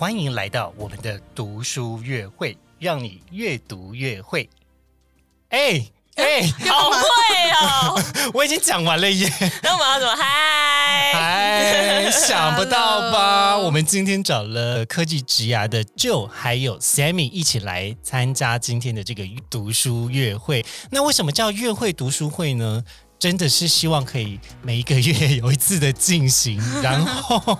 欢迎来到我们的读书月会，让你越读越会。哎哎，好会哦！我已经讲完了耶！那我们要怎么嗨？嗨，想不到吧？我们今天找了科技职涯的 Joe 还有 Sammy 一起来参加今天的这个读书月会。那为什么叫月会读书会呢？真的是希望可以每一个月有一次的进行，然后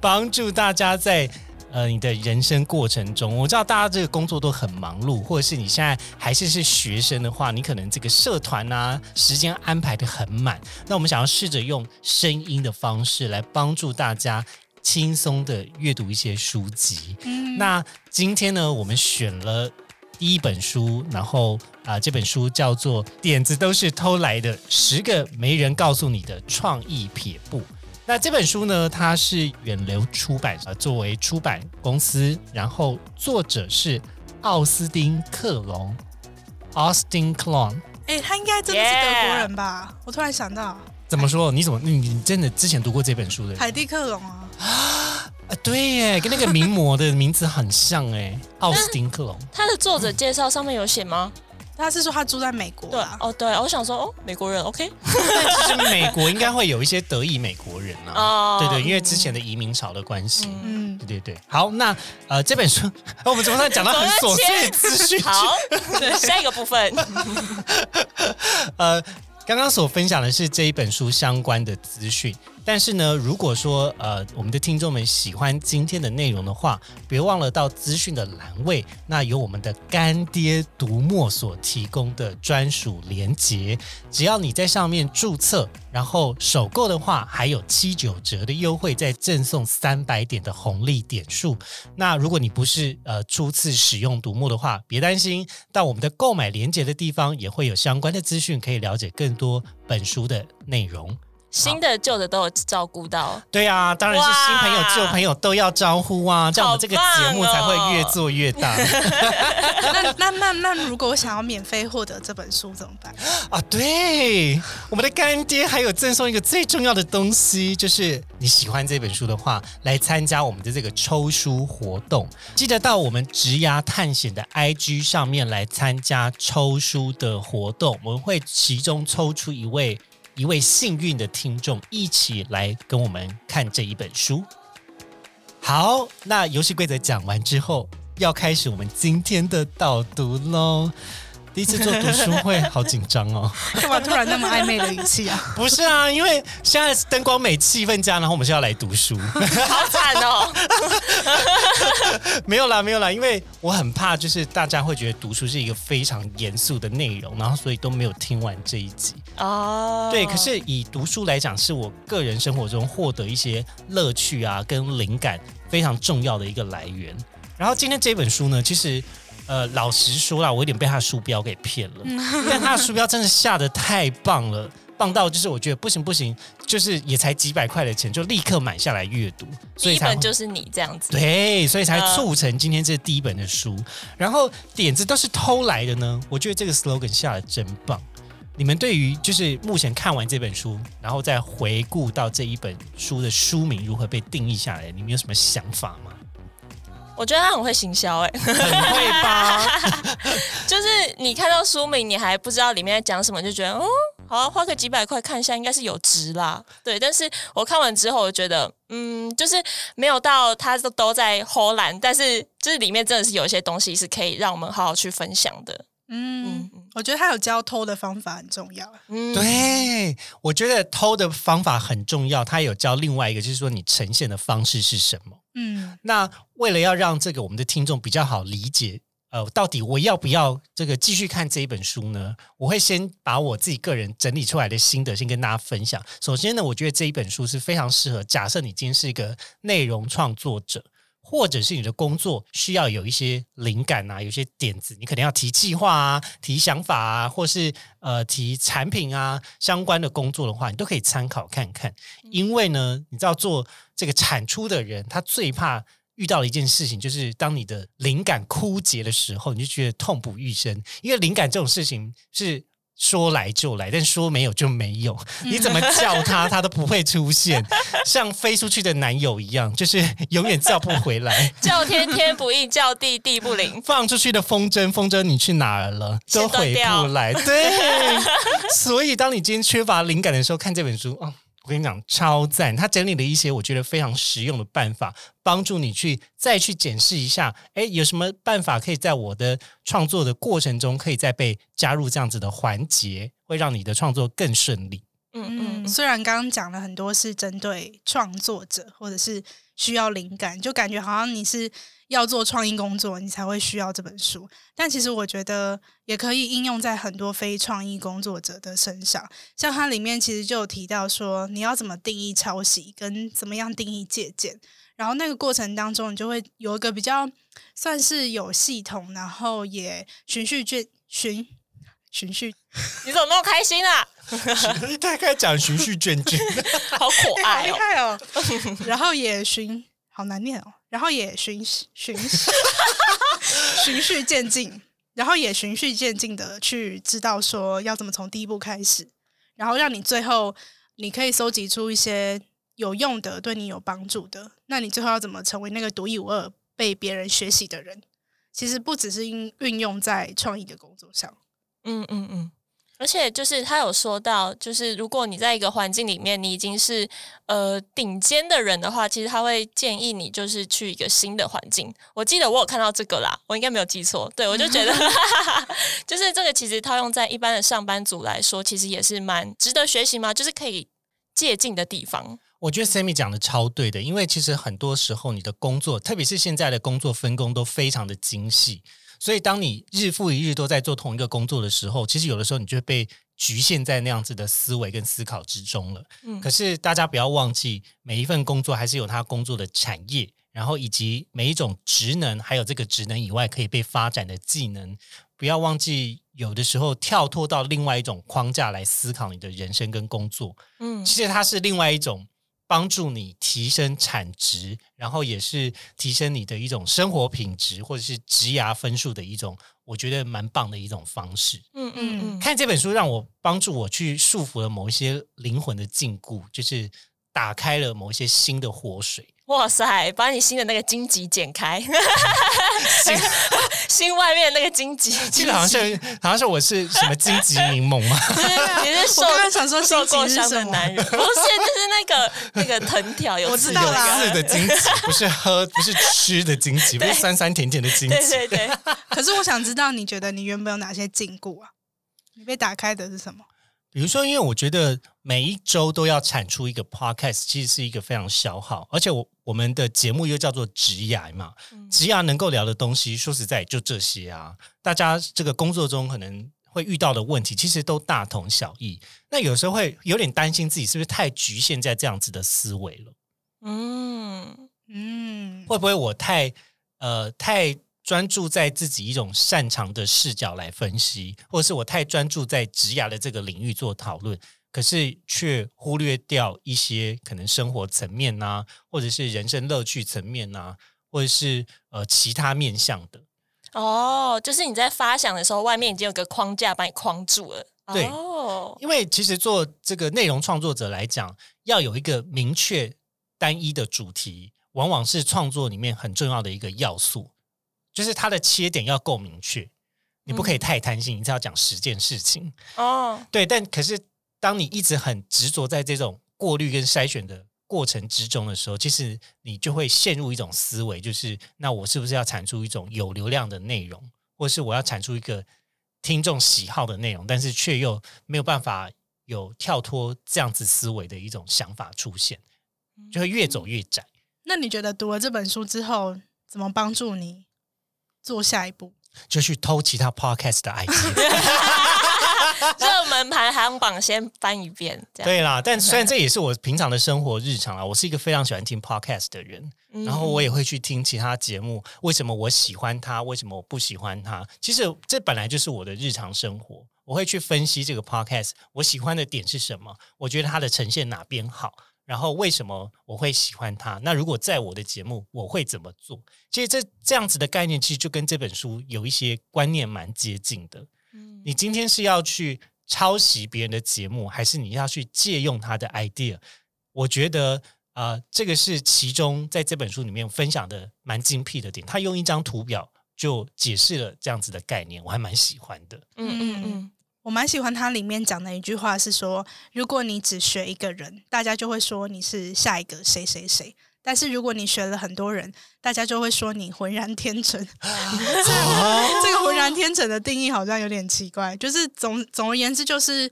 帮助大家在。呃，你的人生过程中，我知道大家这个工作都很忙碌，或者是你现在还是是学生的话，你可能这个社团啊，时间安排的很满。那我们想要试着用声音的方式来帮助大家轻松的阅读一些书籍。嗯，那今天呢，我们选了第一本书，然后啊，这本书叫做《点子都是偷来的：十个没人告诉你的创意撇步》。那这本书呢？它是远流出版呃作为出版公司，然后作者是奥斯汀·克隆 （Austin Klon）。哎，他应该真的是德国人吧？我突然想到，怎么说？你怎么你你真的之前读过这本书的？海蒂·克隆啊！啊，对耶，跟那个名模的名字很像哎，奥斯汀·克隆。他的作者介绍上面有写吗？他是说他住在美国，对哦，对，我想说哦，美国人，OK。其实美国应该会有一些得意美国人啊，对对，因为之前的移民潮的关系，嗯，对对对。好，那呃，这本书 我们怎么在讲到很琐碎资讯？好，下一个部分，呃，刚刚所分享的是这一本书相关的资讯。但是呢，如果说呃我们的听众们喜欢今天的内容的话，别忘了到资讯的栏位，那有我们的干爹读墨所提供的专属连结，只要你在上面注册，然后首购的话，还有七九折的优惠，再赠送三百点的红利点数。那如果你不是呃初次使用读墨的话，别担心，到我们的购买连结的地方也会有相关的资讯，可以了解更多本书的内容。新的旧的都有照顾到，对啊，当然是新朋友旧朋友都要招呼啊，这样我们这个节目才会越做越大。那那那那，如果我想要免费获得这本书怎么办？啊，对，我们的干爹还有赠送一个最重要的东西，就是你喜欢这本书的话，来参加我们的这个抽书活动，记得到我们职涯探险的 IG 上面来参加抽书的活动，我们会其中抽出一位。一位幸运的听众一起来跟我们看这一本书。好，那游戏规则讲完之后，要开始我们今天的导读喽。第一次做读书会，好紧张哦！干嘛突然那么暧昧的语气啊？不是啊，因为现在灯光美、气氛佳，然后我们是要来读书，好惨哦！没有啦，没有啦，因为我很怕，就是大家会觉得读书是一个非常严肃的内容，然后所以都没有听完这一集哦。对，可是以读书来讲，是我个人生活中获得一些乐趣啊，跟灵感非常重要的一个来源。然后今天这本书呢，其实。呃，老实说啦，我有点被他的书标给骗了，但他的书标真的下的太棒了，棒到就是我觉得不行不行，就是也才几百块的钱，就立刻买下来阅读。所以本就是你这样子，对，所以才促成今天这第一本的书。然后点子都是偷来的呢，我觉得这个 slogan 下的真棒。你们对于就是目前看完这本书，然后再回顾到这一本书的书名如何被定义下来，你们有什么想法吗？我觉得他很会行销，哎，很会吧？就是你看到书名，你还不知道里面在讲什么，就觉得哦，好，花个几百块看一下，应该是有值啦。对，但是我看完之后，我觉得，嗯，就是没有到他都都在偷懒，但是就是里面真的是有一些东西是可以让我们好好去分享的。嗯，我觉得他有教偷的方法很重要。嗯，对，我觉得偷的方法很重要。他有教另外一个，就是说你呈现的方式是什么。嗯，那为了要让这个我们的听众比较好理解，呃，到底我要不要这个继续看这一本书呢？我会先把我自己个人整理出来的心得先跟大家分享。首先呢，我觉得这一本书是非常适合，假设你今天是一个内容创作者。或者是你的工作需要有一些灵感啊，有些点子，你可能要提计划啊，提想法啊，或是呃提产品啊相关的工作的话，你都可以参考看看。因为呢，你知道做这个产出的人，他最怕遇到的一件事情，就是当你的灵感枯竭的时候，你就觉得痛不欲生。因为灵感这种事情是。说来就来，但说没有就没有。你怎么叫他，他都不会出现，像飞出去的男友一样，就是永远叫不回来。叫天天不应，叫地地不灵。放出去的风筝，风筝你去哪儿了？都回不来。对，所以当你今天缺乏灵感的时候，看这本书啊。我跟你讲，超赞！他整理了一些我觉得非常实用的办法，帮助你去再去检视一下，哎，有什么办法可以在我的创作的过程中，可以再被加入这样子的环节，会让你的创作更顺利。嗯嗯，虽然刚刚讲了很多是针对创作者或者是需要灵感，就感觉好像你是。要做创意工作，你才会需要这本书。但其实我觉得也可以应用在很多非创意工作者的身上。像它里面其实就有提到说，你要怎么定义抄袭，跟怎么样定义借鉴。然后那个过程当中，你就会有一个比较算是有系统，然后也循序渐循循序。你怎么那么开心啊？大概讲循序渐进，好可爱哦。然后也循，好难念哦。然后也循循循序渐进，然后也循序渐进的去知道说要怎么从第一步开始，然后让你最后你可以收集出一些有用的、对你有帮助的。那你最后要怎么成为那个独一无二、被别人学习的人？其实不只是运运用在创意的工作上。嗯嗯嗯。而且就是他有说到，就是如果你在一个环境里面，你已经是呃顶尖的人的话，其实他会建议你就是去一个新的环境。我记得我有看到这个啦，我应该没有记错。对我就觉得，就是这个其实套用在一般的上班族来说，其实也是蛮值得学习嘛，就是可以借鉴的地方。我觉得 Sammy 讲的超对的，因为其实很多时候你的工作，特别是现在的工作分工都非常的精细。所以，当你日复一日都在做同一个工作的时候，其实有的时候你就被局限在那样子的思维跟思考之中了。嗯，可是大家不要忘记，每一份工作还是有它工作的产业，然后以及每一种职能，还有这个职能以外可以被发展的技能。不要忘记，有的时候跳脱到另外一种框架来思考你的人生跟工作。嗯，其实它是另外一种。帮助你提升产值，然后也是提升你的一种生活品质，或者是职涯分数的一种，我觉得蛮棒的一种方式。嗯嗯嗯，看这本书让我帮助我去束缚了某一些灵魂的禁锢，就是打开了某一些新的活水。哇塞！把你新的那个荆棘剪开，心外面那个荆棘，记得好像是好像是我是什么荆棘柠檬吗？你是受想说受过伤的男人，不是，就是那个那个藤条有刺有刺的荆棘，不是喝不是吃的荆棘，不是酸酸甜甜的荆棘。对对对。可是我想知道，你觉得你原本有哪些禁锢啊？你被打开的是什么？比如说，因为我觉得每一周都要产出一个 podcast，其实是一个非常消耗，而且我我们的节目又叫做职涯嘛，职涯能够聊的东西，说实在就这些啊。大家这个工作中可能会遇到的问题，其实都大同小异。那有时候会有点担心自己是不是太局限在这样子的思维了？嗯嗯，会不会我太呃太？专注在自己一种擅长的视角来分析，或者是我太专注在职涯的这个领域做讨论，可是却忽略掉一些可能生活层面呐，或者是人生乐趣层面呐，或者是呃其他面向的。哦，就是你在发想的时候，外面已经有个框架把你框住了。对，因为其实做这个内容创作者来讲，要有一个明确单一的主题，往往是创作里面很重要的一个要素。就是它的切点要够明确，你不可以太贪心，一定要讲十件事情哦。对，但可是当你一直很执着在这种过滤跟筛选的过程之中的时候，其实你就会陷入一种思维，就是那我是不是要产出一种有流量的内容，或是我要产出一个听众喜好的内容，但是却又没有办法有跳脱这样子思维的一种想法出现，就会越走越窄。那你觉得读了这本书之后，怎么帮助你？做下一步，就去偷其他 podcast 的 ID。热门排行榜先翻一遍，这样对啦，但虽然 这也是我平常的生活日常啦，我是一个非常喜欢听 podcast 的人，然后我也会去听其他节目。为什么我喜欢它？为什么我不喜欢它？其实这本来就是我的日常生活。我会去分析这个 podcast，我喜欢的点是什么？我觉得它的呈现哪边好？然后为什么我会喜欢它？那如果在我的节目，我会怎么做？其实这这样子的概念，其实就跟这本书有一些观念蛮接近的。你今天是要去抄袭别人的节目，还是你要去借用他的 idea？我觉得啊，这个是其中在这本书里面分享的蛮精辟的点。他用一张图表就解释了这样子的概念，我还蛮喜欢的。嗯嗯嗯，我蛮喜欢它里面讲的一句话是说，如果你只学一个人，大家就会说你是下一个谁谁谁。但是如果你学了很多人，大家就会说你浑然天成。这个浑然天成的定义好像有点奇怪。就是总总而言之，就是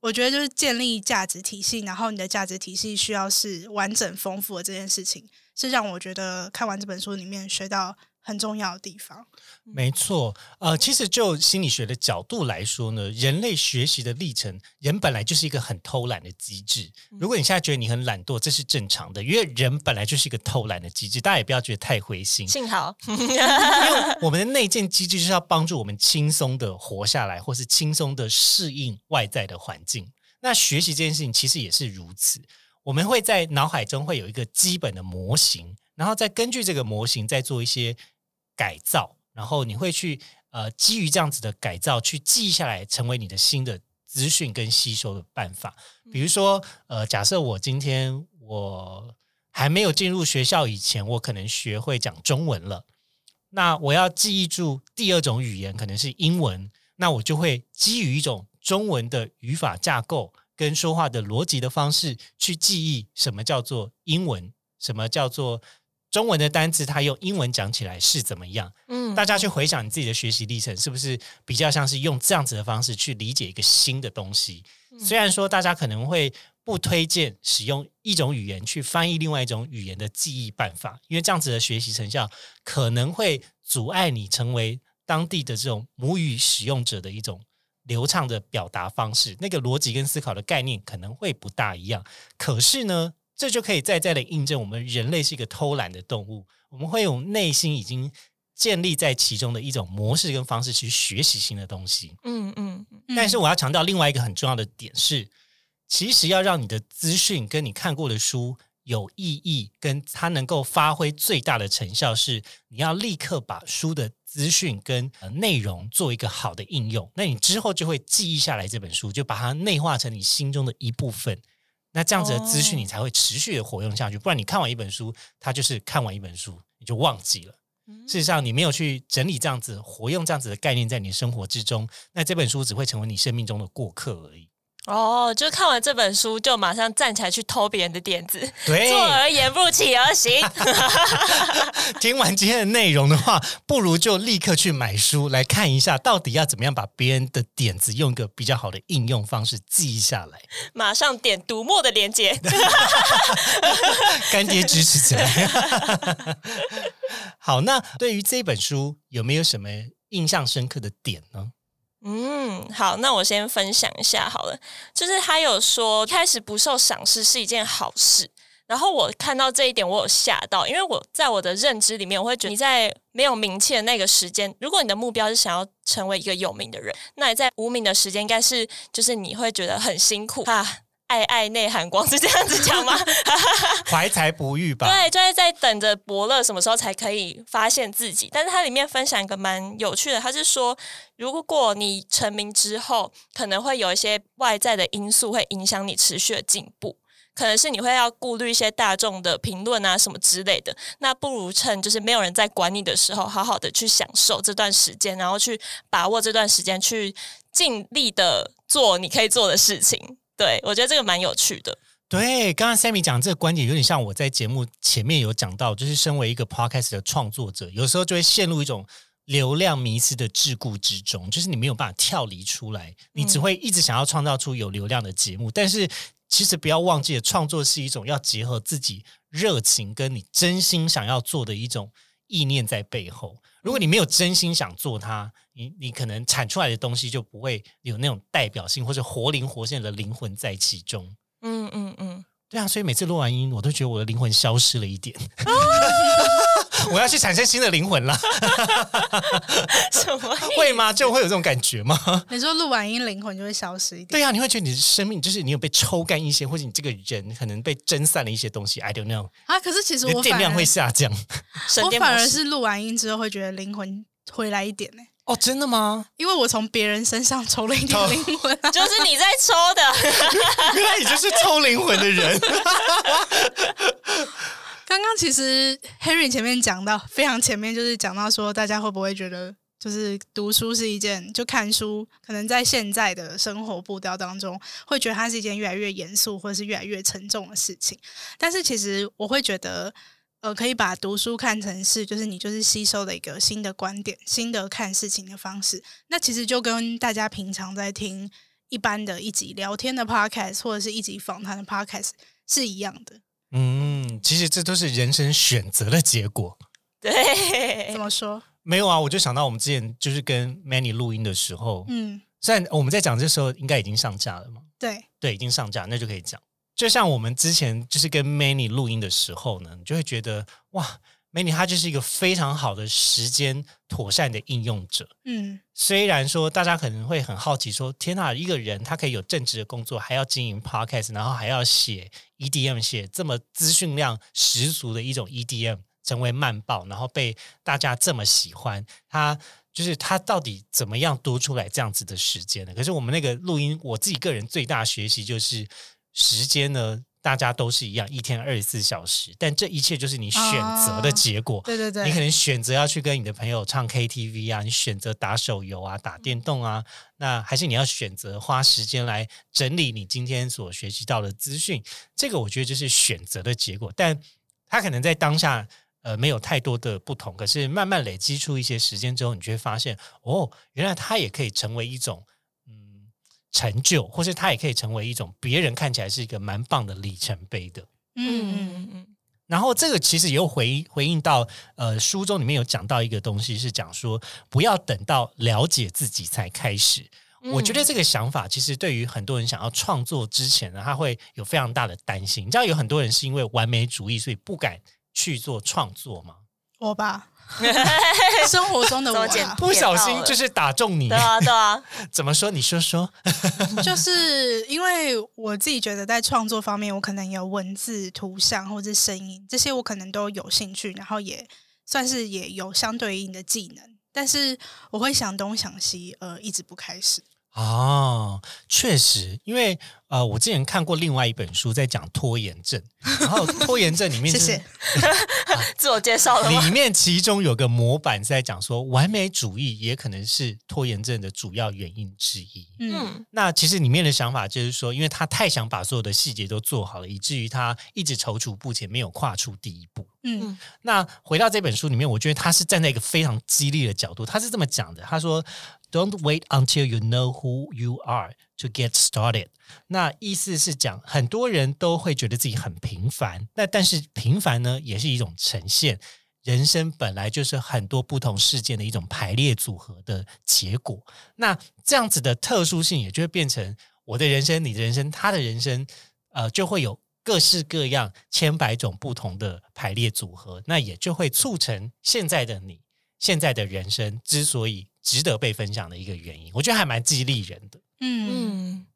我觉得就是建立价值体系，然后你的价值体系需要是完整丰富的这件事情，是让我觉得看完这本书里面学到。很重要的地方，没错。呃，其实就心理学的角度来说呢，人类学习的历程，人本来就是一个很偷懒的机制。如果你现在觉得你很懒惰，这是正常的，因为人本来就是一个偷懒的机制。大家也不要觉得太灰心。幸好，因为我们的内建机制就是要帮助我们轻松的活下来，或是轻松的适应外在的环境。那学习这件事情其实也是如此。我们会在脑海中会有一个基本的模型，然后再根据这个模型再做一些。改造，然后你会去呃，基于这样子的改造去记下来，成为你的新的资讯跟吸收的办法。比如说，呃，假设我今天我还没有进入学校以前，我可能学会讲中文了，那我要记忆住第二种语言可能是英文，那我就会基于一种中文的语法架构跟说话的逻辑的方式去记忆什么叫做英文，什么叫做。中文的单词，它用英文讲起来是怎么样？嗯，大家去回想你自己的学习历程，是不是比较像是用这样子的方式去理解一个新的东西？虽然说大家可能会不推荐使用一种语言去翻译另外一种语言的记忆办法，因为这样子的学习成效可能会阻碍你成为当地的这种母语使用者的一种流畅的表达方式。那个逻辑跟思考的概念可能会不大一样。可是呢？这就可以再再的印证，我们人类是一个偷懒的动物。我们会用内心已经建立在其中的一种模式跟方式去学习新的东西。嗯嗯。但是我要强调另外一个很重要的点是，其实要让你的资讯跟你看过的书有意义，跟它能够发挥最大的成效，是你要立刻把书的资讯跟内容做一个好的应用。那你之后就会记忆下来这本书，就把它内化成你心中的一部分。那这样子的资讯，你才会持续的活用下去。不然，你看完一本书，它就是看完一本书，你就忘记了。事实上，你没有去整理这样子活用这样子的概念在你生活之中，那这本书只会成为你生命中的过客而已。哦，就看完这本书，就马上站起来去偷别人的点子，对，坐而言不起而行。听完今天的内容的话，不如就立刻去买书来看一下，到底要怎么样把别人的点子用一个比较好的应用方式记下来。马上点读墨的链接，干爹支持起来。好，那对于这本书有没有什么印象深刻的点呢？嗯，好，那我先分享一下好了。就是他有说，开始不受赏识是一件好事。然后我看到这一点，我有吓到，因为我在我的认知里面，我会觉得你在没有名气的那个时间，如果你的目标是想要成为一个有名的人，那你在无名的时间，应该是就是你会觉得很辛苦啊。爱爱内涵光是这样子讲吗？怀才不遇吧。对，就是在等着伯乐什么时候才可以发现自己。但是它里面分享一个蛮有趣的，他是说，如果你成名之后，可能会有一些外在的因素会影响你持续的进步，可能是你会要顾虑一些大众的评论啊什么之类的。那不如趁就是没有人在管你的时候，好好的去享受这段时间，然后去把握这段时间，去尽力的做你可以做的事情。对，我觉得这个蛮有趣的。对，刚刚 Sammy 讲这个观点，有点像我在节目前面有讲到，就是身为一个 Podcast 的创作者，有时候就会陷入一种流量迷失的桎梏之中，就是你没有办法跳离出来，你只会一直想要创造出有流量的节目。但是其实不要忘记了，创作是一种要结合自己热情跟你真心想要做的一种意念在背后。如果你没有真心想做它，你你可能产出来的东西就不会有那种代表性或者活灵活现的灵魂在其中。嗯嗯嗯，对啊，所以每次录完音，我都觉得我的灵魂消失了一点。我要去产生新的灵魂了，什么？会吗？就会有这种感觉吗？你说录完音灵魂就会消失一点，对呀、你会觉得你的生命就是你有被抽干一些，或者你这个人可能被蒸散了一些东西。I don't know，啊，可是其实你的电量会下降。我反而是录完音之后会觉得灵魂回来一点呢、哦，真的吗？因为我从别人身上抽了一点灵魂、啊，就是你在抽的，原来你就是抽灵魂的人。刚刚其实 Henry 前面讲到，非常前面就是讲到说，大家会不会觉得，就是读书是一件，就看书，可能在现在的生活步调当中，会觉得它是一件越来越严肃或者是越来越沉重的事情。但是其实我会觉得，呃，可以把读书看成是，就是你就是吸收了一个新的观点、新的看事情的方式。那其实就跟大家平常在听一般的一集聊天的 podcast 或者是一集访谈的 podcast 是一样的。嗯，其实这都是人生选择的结果。对怎，么说？没有啊，我就想到我们之前就是跟 Manny 录音的时候，嗯，虽然我们在讲这时候应该已经上架了嘛，对，对，已经上架，那就可以讲。就像我们之前就是跟 Manny 录音的时候呢，你就会觉得哇，Manny 他就是一个非常好的时间妥善的应用者。嗯虽然说大家可能会很好奇说，天呐，一个人他可以有正职的工作，还要经营 podcast，然后还要写 EDM，写这么资讯量十足的一种 EDM，成为慢报，然后被大家这么喜欢，他就是他到底怎么样多出来这样子的时间呢？可是我们那个录音，我自己个人最大学习就是时间呢。大家都是一样，一天二十四小时，但这一切就是你选择的哦结果。对对对，你可能选择要去跟你的朋友唱 KTV 啊，你选择打手游啊、打电动啊，那还是你要选择花时间来整理你今天所学习到的资讯。这个我觉得就是选择的结果，但他可能在当下呃没有太多的不同，可是慢慢累积出一些时间之后，你就会发现哦，原来它也可以成为一种嗯成就，或是它也可以成为一种别人看起来是一个蛮棒的里程碑的。嗯嗯嗯嗯嗯，然后这个其实也有回回应到，呃，书中里面有讲到一个东西，是讲说不要等到了解自己才开始。我觉得这个想法其实对于很多人想要创作之前呢，他会有非常大的担心。你知道有很多人是因为完美主义，所以不敢去做创作吗？我吧，生活中的我不小心就是打中你对，啊对啊，怎么说？你说说。就是因为我自己觉得在创作方面，我可能有文字、图像或者声音这些，我可能都有兴趣，然后也算是也有相对应的技能，但是我会想东想西，呃，一直不开始。哦，确实，因为呃，我之前看过另外一本书在讲拖延症，然后拖延症里面、就是、谢谢。自我介绍了？里面其中有个模板是在讲说，完美主义也可能是拖延症的主要原因之一。嗯嗯那其实里面的想法就是说，因为他太想把所有的细节都做好了，以至于他一直踌躇不前，没有跨出第一步。嗯那回到这本书里面，我觉得他是站在一个非常激励的角度，他是这么讲的：他说，Don't wait until you know who you are to get started。那意思是讲，很多人都会觉得自己很平凡，那但是平凡呢，也是一种呈现。人生本来就是很多不同事件的一种排列组合的结果。那这样子的特殊性，也就会变成我的人生、你的人生、他的人生，呃，就会有各式各样、千百种不同的排列组合。那也就会促成现在的你、现在的人生之所以值得被分享的一个原因。我觉得还蛮激励人的。嗯嗯，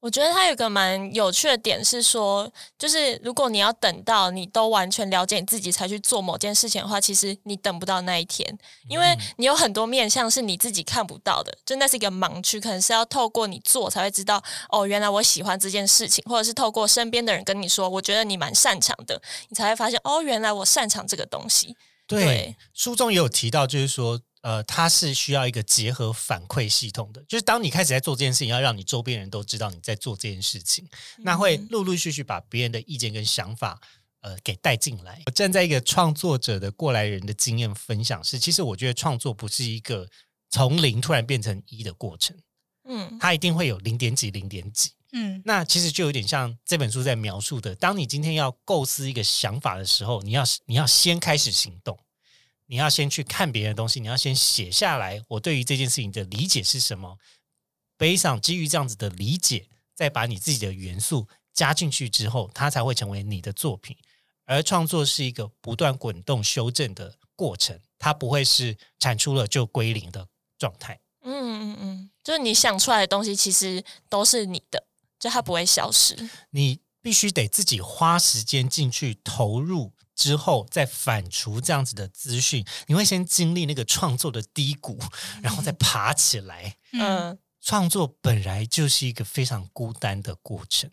我觉得它有一个蛮有趣的点是说，就是如果你要等到你都完全了解你自己才去做某件事情的话，其实你等不到那一天，因为你有很多面向是你自己看不到的，就那是一个盲区，可能是要透过你做才会知道，哦，原来我喜欢这件事情，或者是透过身边的人跟你说，我觉得你蛮擅长的，你才会发现，哦，原来我擅长这个东西。对，对书中也有提到，就是说，呃，它是需要一个结合反馈系统的，就是当你开始在做这件事情，要让你周边人都知道你在做这件事情，那会陆陆续续把别人的意见跟想法。呃，给带进来。我站在一个创作者的过来人的经验分享是，其实我觉得创作不是一个从零突然变成一的过程，嗯它一定会有零点几、零点几。嗯那其实就有点像这本书在描述的，当你今天要构思一个想法的时候，你要你要先开始行动。你要先去看别人的东西，你要先写下来，我对于这件事情的理解是什么。悲伤基于这样子的理解，再把你自己的元素加进去之后，它才会成为你的作品。而创作是一个不断滚动修正的过程，它不会是产出了就归零的状态。嗯嗯嗯，就是你想出来的东西，其实都是你的，就它不会消失。你必须得自己花时间进去投入，之后再反刍这样子的资讯。你会先经历那个创作的低谷，然后再爬起来。嗯，创作本来就是一个非常孤单的过程。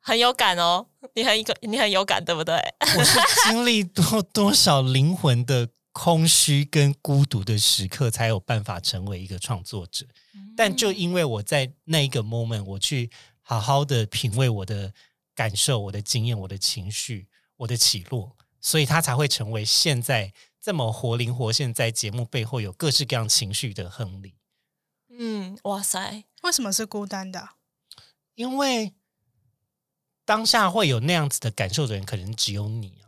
很有感哦，你很一个，你很有感，对不对？我是经历多 多少灵魂的空虚跟孤独的时刻，才有办法成为一个创作者。但就因为我在那一个 moment，我去好好的品味我的感受、我的经验、我的情绪、我的起落，所以他才会成为现在这么活灵活现，在节目背后有各式各样情绪的亨利。嗯，哇塞，为什么是孤单的？因为当下会有那样子的感受的人，可能只有你啊。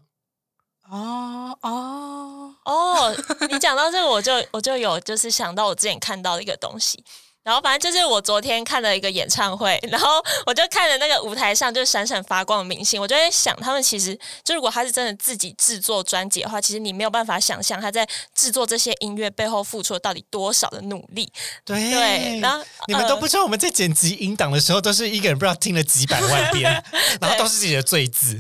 哦哦哦，你讲到这个，我就我就有就是想到我之前看到的一个东西。然后反正就是我昨天看了一个演唱会，然后我就看着那个舞台上就闪闪发光的明星，我就在想，他们其实就如果他是真的自己制作专辑的话，其实你没有办法想象他在制作这些音乐背后付出了到底多少的努力。对对，然后你们都不知道，我们在剪辑音档的时候，都是一个人不知道听了几百万遍，然后都是自己的罪字，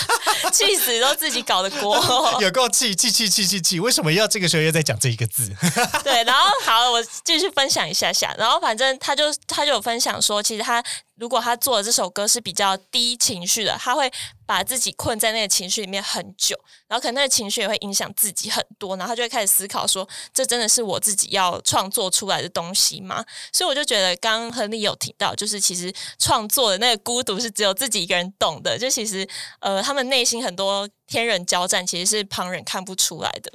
气死都自己搞的锅，有够气气气气气气！为什么要这个时候又在讲这一个字？对，然后好，我继续分享一下下。然后然后反正他就他就有分享说，其实他如果他做的这首歌是比较低情绪的，他会把自己困在那个情绪里面很久，然后可能那个情绪也会影响自己很多，然后他就会开始思考说，这真的是我自己要创作出来的东西吗？所以我就觉得，刚刚亨利有提到，就是其实创作的那个孤独是只有自己一个人懂的，就其实呃，他们内心很多天人交战，其实是旁人看不出来的。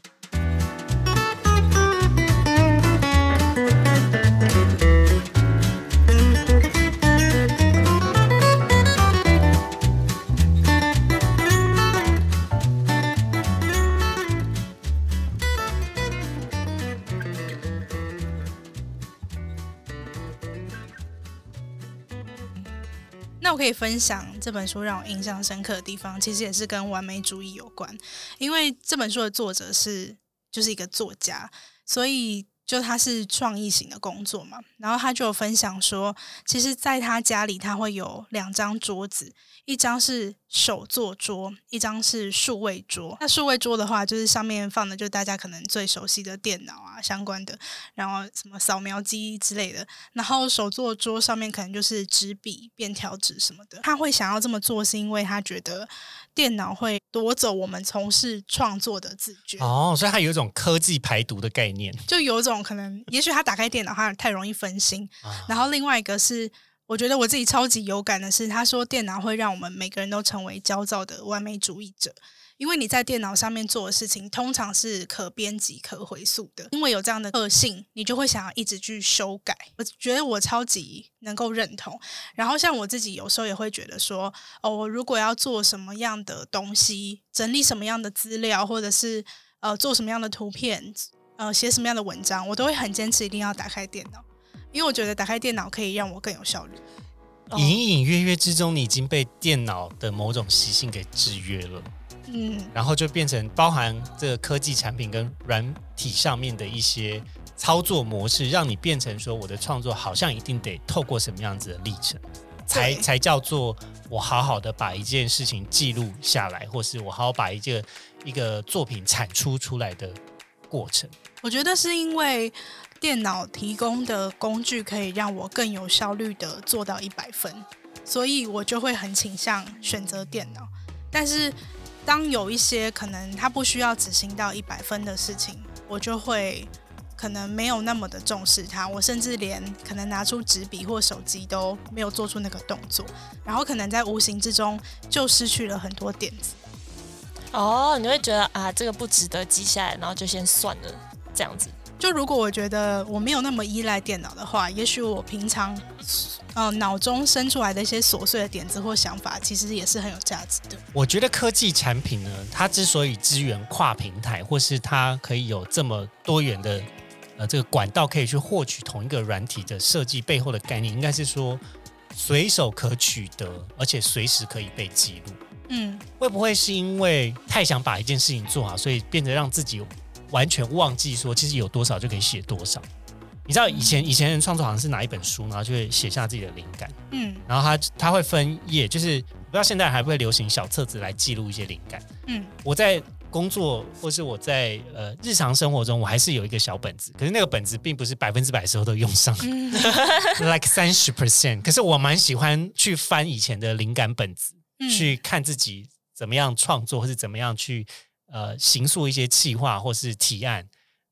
那我可以分享这本书让我印象深刻的地方，其实也是跟完美主义有关。因为这本书的作者是就是一个作家，所以就他是创意型的工作嘛。然后他就分享说，其实在他家里他会有两张桌子，一张是手作桌，一张是数位桌。那数位桌的话，就是上面放的就大家可能最熟悉的电脑啊相关的，然后什么扫描机之类的。然后手作桌上面可能就是纸笔、便条纸什么的。他会想要这么做，是因为他觉得电脑会夺走我们从事创作的自觉。哦，所以它有一种科技排毒的概念，就有一种可能，也许他打开电脑，他太容易分心。啊然后另外一个是，我觉得我自己超级有感的是，他说电脑会让我们每个人都成为焦躁的完美主义者，因为你在电脑上面做的事情通常是可编辑、可回溯的，因为有这样的特性，你就会想要一直去修改。我觉得我超级能够认同。然后像我自己有时候也会觉得说，哦，我如果要做什么样的东西，整理什么样的资料，或者是呃做什么样的图片，呃写什么样的文章，我都会很坚持一定要打开电脑。因为我觉得打开电脑可以让我更有效率。隐隐约约之中，你已经被电脑的某种习性给制约了，嗯，然后就变成包含这个科技产品跟软体上面的一些操作模式，让你变成说我的创作好像一定得透过什么样子的历程，才才叫做我好好的把一件事情记录下来，或是我好好把一个一个作品产出出来的过程。我觉得是因为电脑提供的工具可以让我更有效率的做到一百分，所以我就会很倾向选择电脑。但是当有一些可能他不需要执行到一百分的事情，我就会可能没有那么的重视他，我甚至连可能拿出纸笔或手机都没有做出那个动作，然后可能在无形之中就失去了很多点子。哦，你会觉得啊，这个不值得记下来，然后就先算了，这样子。就如果我觉得我没有那么依赖电脑的话，也许我平常呃脑中生出来的一些琐碎的点子或想法，其实也是很有价值的。我觉得科技产品呢，它之所以支援跨平台，或是它可以有这么多元的呃这个管道可以去获取同一个软体的设计背后的概念，应该是说随手可取得，而且随时可以被记录。嗯，会不会是因为太想把一件事情做好，所以变得让自己完全忘记说，其实有多少就可以写多少？你知道以前以前人创作好像是拿一本书，然后就会写下自己的灵感，嗯。然后他他会分页，就是不知道现在还会流行小册子来记录一些灵感。嗯。我在工作或是我在呃日常生活中，我还是有一个小本子，可是那个本子并不是百分之百时候都用上。嗯，like 三十 percent。可是我蛮喜欢去翻以前的灵感本子，嗯。去看自己怎么样创作，或是怎么样去呃行塑一些企划或是提案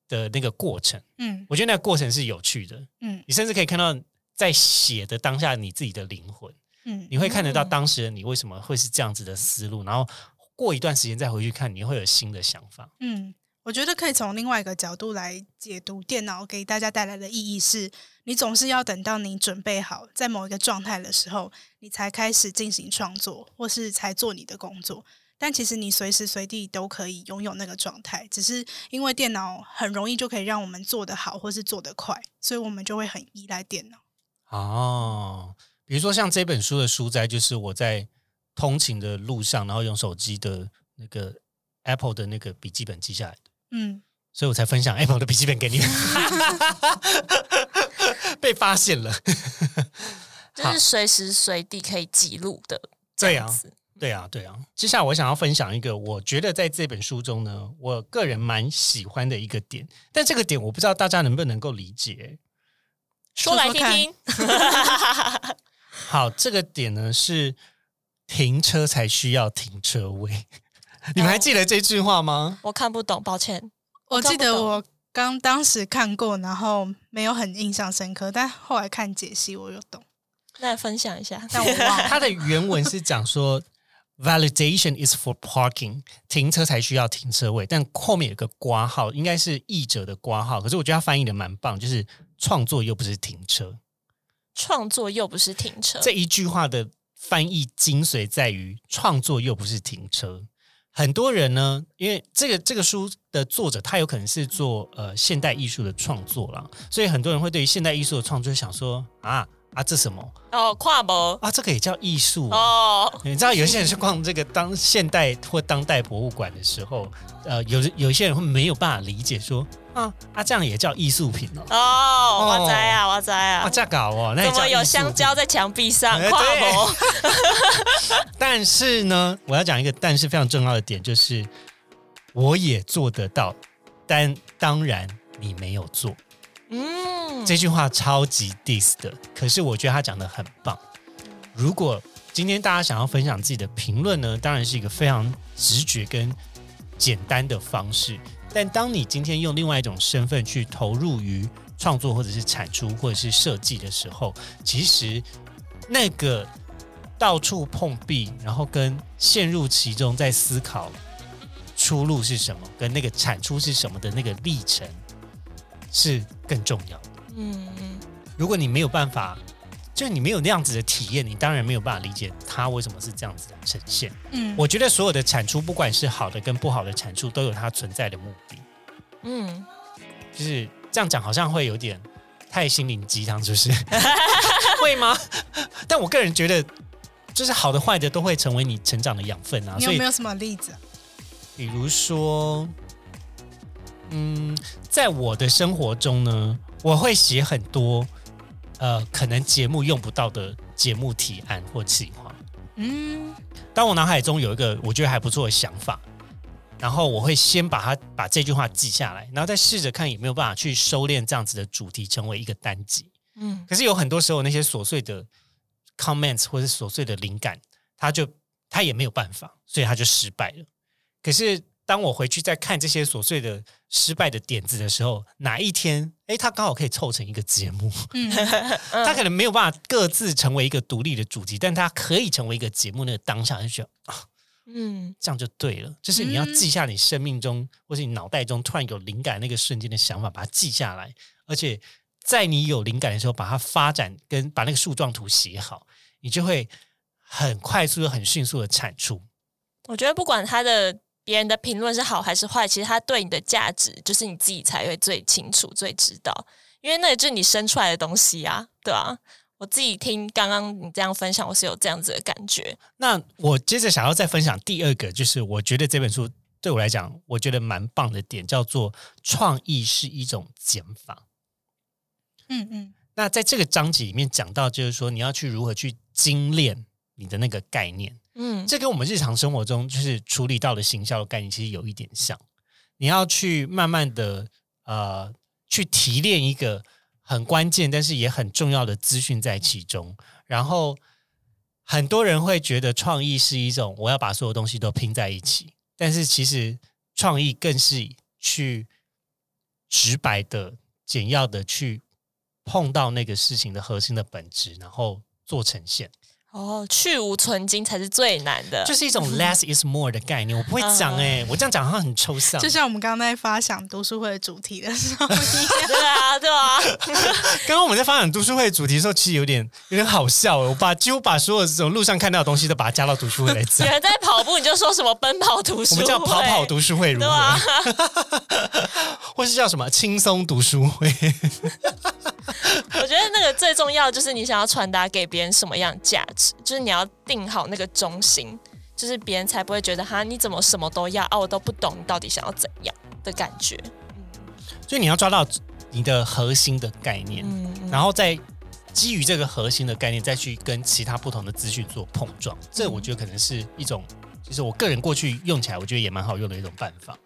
的那个过程。嗯我觉得那个过程是有趣的，嗯你甚至可以看到在写的当下你自己的灵魂。嗯你会看得到嗯当时的你为什么会是这样子的思路，然后过一段时间再回去看，你会有新的想法。嗯，我觉得可以从另外一个角度来解读电脑给大家带来的意义是，你总是要等到你准备好在某一个状态的时候，你才开始进行创作，或是才做你的工作。但其实你随时随地都可以拥有那个状态，只是因为电脑很容易就可以让我们做得好，或是做得快，所以我们就会很依赖电脑。哦，比如说像这本书的书摘，就是我在通勤的路上，然后用手机的那个 Apple 的那个笔记本记下来的，嗯，所以我才分享 Apple 的笔记本给你们。被发现了，就是随时随地可以记录的。这样子对啊，对啊。接下来我想要分享一个，我觉得在这本书中呢，我个人蛮喜欢的一个点，但这个点我不知道大家能不能够理解。说来听听。好，这个点呢是停车才需要停车位。你们还记得这句话吗？我看不懂，抱歉。我记得我刚当时看过，然后没有很印象深刻，但后来看解析我有懂，那分享一下。但我忘了。它的原文是讲说，validation is for parking，停车才需要停车位，但后面有个挂号，应该是译者的挂号。可是我觉得他翻译的蛮棒，就是创作又不是停车。创作又不是停车，这一句话的翻译精髓在于创作又不是停车。很多人呢，因为这个这个书的作者他有可能是做呃现代艺术的创作啦，所以很多人会对于现代艺术的创作想说啊啊这什么？哦，跨博啊这个也叫艺术、啊？哦，你知道有些人去逛这个当现代或当代博物馆的时候，呃，有有一些人会没有办法理解说啊啊这样也叫艺术品哦，哦，哇塞啊，哇塞啊。啊，这样搞哦，那怎么有香蕉在墙壁上哎跨对博？但是呢，我要讲一个但是非常重要的点，就是我也做得到，但当然你没有做。嗯，这句话超级 diss 的，可是我觉得他讲的很棒。如果今天大家想要分享自己的评论呢，当然是一个非常直觉跟简单的方式。但当你今天用另外一种身份去投入于创作，或者是产出，或者是设计的时候，其实那个到处碰壁，然后跟陷入其中，在思考出路是什么，跟那个产出是什么的那个历程，是更重要的。嗯嗯，如果你没有办法，就是你没有那样子的体验，你当然没有办法理解它为什么是这样子的呈现。嗯，我觉得所有的产出，不管是好的跟不好的产出，都有它存在的目的。嗯，就是这样讲，好像会有点太心灵鸡汤，是不是？会吗？但我个人觉得，就是好的坏的都会成为你成长的养分啊。所以你有没，有什么例子啊？比如说，嗯，在我的生活中呢，我会写很多呃，可能节目用不到的节目提案或企划。嗯当我脑海中有一个我觉得还不错的想法，然后我会先把它把这句话记下来，然后再试着看有没有办法去收敛这样子的主题成为一个单集。嗯，可是有很多时候那些琐碎的 comments 或者是琐碎的灵感，他就他也没有办法，所以他就失败了。可是当我回去再看这些琐碎的失败的点子的时候，哪一天，哎，他刚好可以凑成一个节目，嗯 他可能没有办法各自成为一个独立的主题，但他可以成为一个节目。那个当下就觉得啊，嗯，这样就对了。就是你要嗯记下你生命中、或是你脑袋中突然有灵感那个瞬间的想法，把它记下来，而且在你有灵感的时候，把它发展跟把那个树状图写好，你就会很快速又很迅速的产出。我觉得不管它的别人的评论是好还是坏，其实他对你的价值，就是你自己才会最清楚、最知道，因为那也就是你生出来的东西啊，对吧、我自己听刚刚你这样分享，我是有这样子的感觉。那我接着想要再分享第二个，就是我觉得这本书对我来讲，我觉得蛮棒的点，叫做创意是一种减法。嗯嗯那在这个章节里面讲到，就是说你要去如何去精炼你的那个概念，嗯，这跟我们日常生活中就是处理到的行销的概念其实有一点像。你要去慢慢的呃去提炼一个很关键但是也很重要的资讯在其中，然后很多人会觉得创意是一种我要把所有东西都拼在一起，但是其实创意更是去直白的、简要的去碰到那个事情的核心的本质，然后做呈现。哦，去无存精才是最难的，就是一种 less is more 的概念。我不会讲哎、我这样讲好像很抽象。就像我们刚刚在发想读书会的主题的时候一样，对啊，对啊，刚刚我们在发想读书会的主题的时候，其实有点有点好笑。我把几乎把所有这种路上看到的东西都把它加到读书会来有讲。人在跑步，你就说什么奔跑读书会，我们叫跑跑读书会如对啊何，或是叫什么轻松读书会？我觉得那个最重要的就是你想要传达给别人什么样价值，就是你要定好那个中心，就是别人才不会觉得哈你怎么什么都要啊，我都不懂你到底想要怎样的感觉。所以你要抓到你的核心的概念，嗯，嗯然后再基于这个核心的概念，再去跟其他不同的资讯做碰撞。这我觉得可能是一种，就是我个人过去用起来，我觉得也蛮好用的一种办法。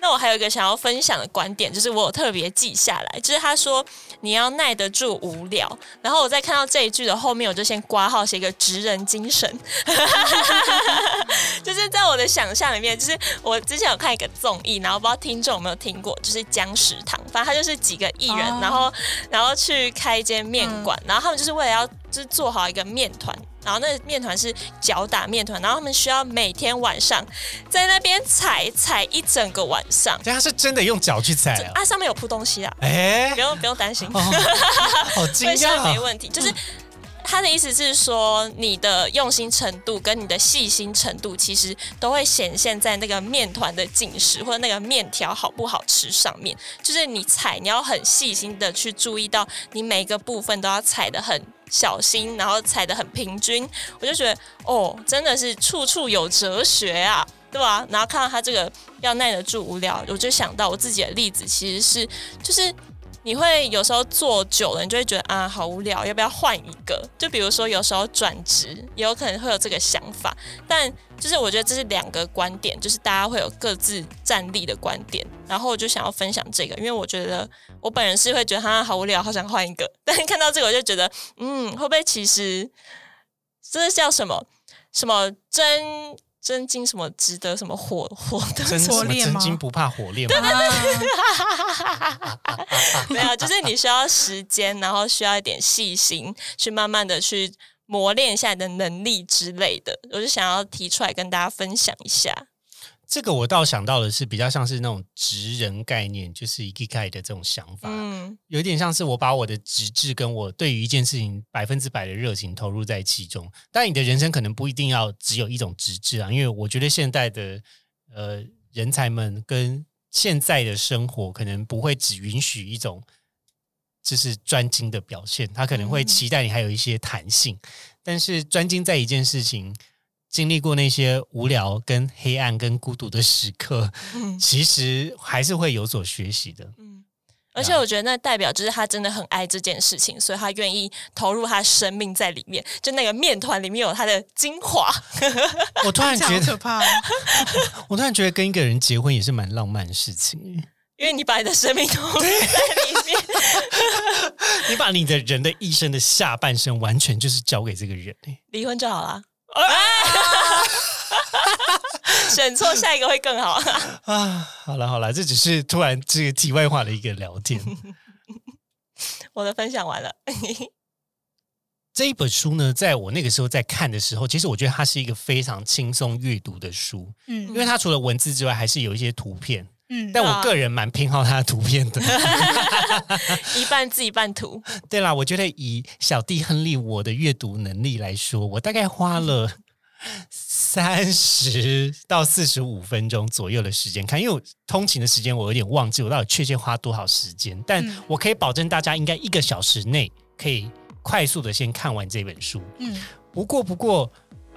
那我还有一个想要分享的观点，就是我有特别记下来，就是他说你要耐得住无聊。然后我在看到这一句的后面，我就先挂号写一个职人精神，就是在我的想象里面，就是我之前有看一个综艺，然后不知道听众有没有听过，就是僵食堂，反正他就是几个艺人，哦然后然后去开一间面馆，然后他们就是为了要就是做好一个面团。然后那面团是搅打面团，然后他们需要每天晚上在那边踩踩一整个晚上，对，他是真的用脚去踩啊！啊，上面有铺东西啊，哎不，用不用担心，哦 好惊卫生没！问题。就是他的意思是说，你的用心程度跟你的细心程度，其实都会显现在那个面团的紧实或者那个面条好不好吃上面。就是你踩，你要很细心的去注意到你每一个部分都要踩的很。小心，然后踩的很平均，我就觉得哦，真的是处处有哲学啊，对吧？然后看到他这个要耐得住无聊，我就想到我自己的例子，其实是就是你会有时候做久了，你就会觉得啊好无聊，要不要换一个？就比如说有时候转职，也有可能会有这个想法，但就是我觉得这是两个观点，就是大家会有各自站立的观点，然后我就想要分享这个，因为我觉得我本人是会觉得啊好无聊，好想换一个，但看到这个我就觉得，嗯，会不会其实这是叫什么什么真真金什么值得什么火火的真什么火炼吗真金不怕火炼嘛？没有，就是你需要时间，然后需要一点细心，去慢慢的去磨练一下你的能力之类的。我就想要提出来跟大家分享一下。这个我倒想到的是比较像是那种职人概念，就是 ikigai 的这种想法，嗯有点像是我把我的职志跟我对于一件事情百分之百的热情投入在其中。但你的人生可能不一定要只有一种职志啊，因为我觉得现代的呃人才们跟现在的生活可能不会只允许一种就是专精的表现，他可能会嗯期待你还有一些弹性。但是专精在一件事情，经历过那些无聊、跟黑暗、跟孤独的时刻，嗯其实还是会有所学习的。嗯。而且我觉得那代表就是他真的很爱这件事情，所以他愿意投入他生命在里面。就那个面团里面有他的精华，我突然觉得，可怕哦。我突然觉得跟一个人结婚也是蛮浪漫的事情。因为你把你的生命投入在里面。你把你的人的一生的下半生完全就是交给这个人耶离婚就好了。选错下一个会更好。啊！好了好了，这只是突然这个题外话的一个聊天。我的分享完了，这一本书呢，在我那个时候在看的时候，其实我觉得它是一个非常轻松阅读的书，嗯因为它除了文字之外，还是有一些图片。嗯，但我个人蛮偏好他的图片的。一半字一半图，对啦，我觉得以小弟亨利我的阅读能力来说，我大概花了三十到四十五分钟左右的时间看，因为我通勤的时间我有点忘记我到底确切花多少时间，但嗯我可以保证大家应该一个小时内可以快速的先看完这本书。嗯不过，不过，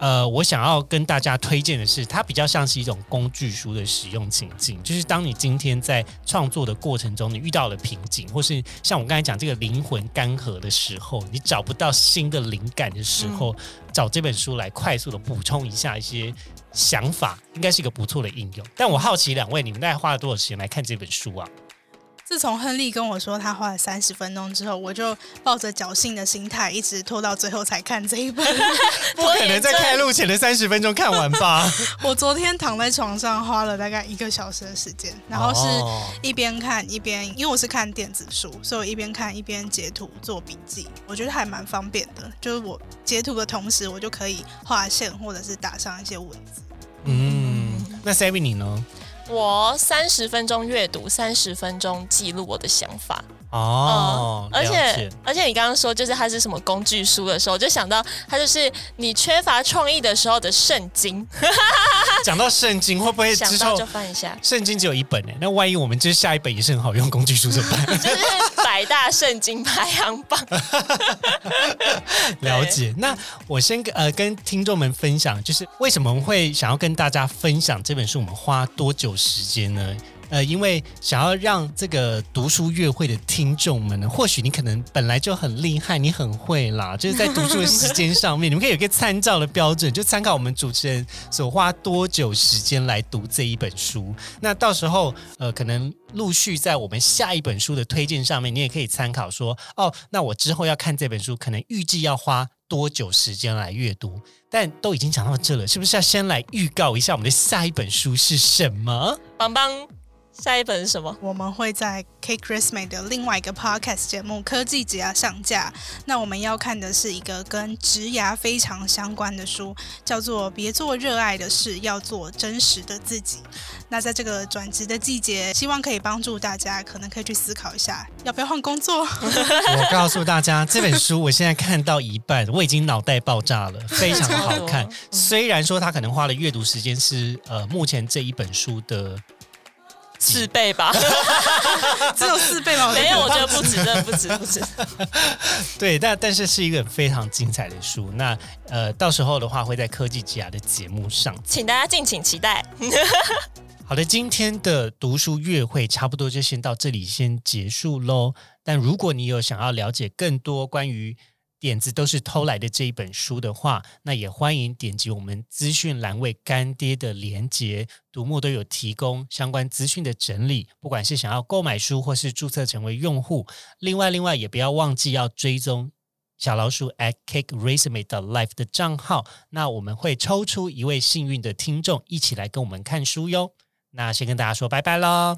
呃，我想要跟大家推荐的是，它比较像是一种工具书的使用情境，就是当你今天在创作的过程中，你遇到了瓶颈，或是像我刚才讲这个灵魂干涸的时候，你找不到新的灵感的时候，找这本书来快速的补充一下一些想法，应该是一个不错的应用。但我好奇两位，你们大概花了多少时间来看这本书啊？自从亨利跟我说他花了三十分钟之后，我就抱着侥幸的心态，一直拖到最后才看这一本。不可能在开录前的三十分钟看完吧？我昨天躺在床上花了大概一个小时的时间，然后是哦一边看一边，因为我是看电子书，所以我一边看一边截图做笔记，我觉得还蛮方便的。就是我截图的同时，我就可以画线或者是打上一些文字。嗯，那 Savvy 你呢？我三十分钟阅读，三十分钟记录我的想法。哦，而且而且你刚刚说就是它是什么工具书的时候，我就想到它就是你缺乏创意的时候的圣经，讲到圣经，会不会之后就翻一下，圣经只有一本呢？那万一我们就是下一本也是很好用工具书怎么办？就是百大圣经排行榜。了解。那我先跟呃跟听众们分享，就是为什么会想要跟大家分享这本书，我们花多久时间呢？呃，因为想要让这个读书乐会的听众们呢，或许你可能本来就很厉害，你很会啦，就是在读书的时间上面，你们可以有个参照的标准，就参考我们主持人所花多久时间来读这一本书。那到时候呃，可能陆续在我们下一本书的推荐上面，你也可以参考说，哦，那我之后要看这本书，可能预计要花多久时间来阅读。但都已经讲到这了，是不是要先来预告一下我们的下一本书是什么？邦邦，下一本是什么？我们会在 K Christmas 的另外一个 podcast 节目《科技职涯》上架。那我们要看的是一个跟职涯非常相关的书，叫做《别做热爱的事，要做真实的自己》。那在这个转职的季节，希望可以帮助大家，可能可以去思考一下，要不要换工作。我告诉大家，这本书我现在看到一半，我已经脑袋爆炸了，非常好看。虽然说他可能花的阅读时间是呃目前这一本书的四倍吧？只有四倍吗？没有，我觉得不止，真的不止，不止。对，但但是是一个非常精彩的书。那呃，到时候的话会在科技之牙的节目上请大家敬请期待。好的，今天的读书月会差不多就先到这里，先结束喽。但如果你有想要了解更多关于点子都是偷来的这一本书的话，那也欢迎点击我们资讯栏位干爹的连接，读墨都有提供相关资讯的整理，不管是想要购买书或是注册成为用户。另外，另外也不要忘记要追踪。小老鼠 at cake resume 的 life 的账号，那我们会抽出一位幸运的听众，一起来跟我们看书哟。那先跟大家说拜拜喽，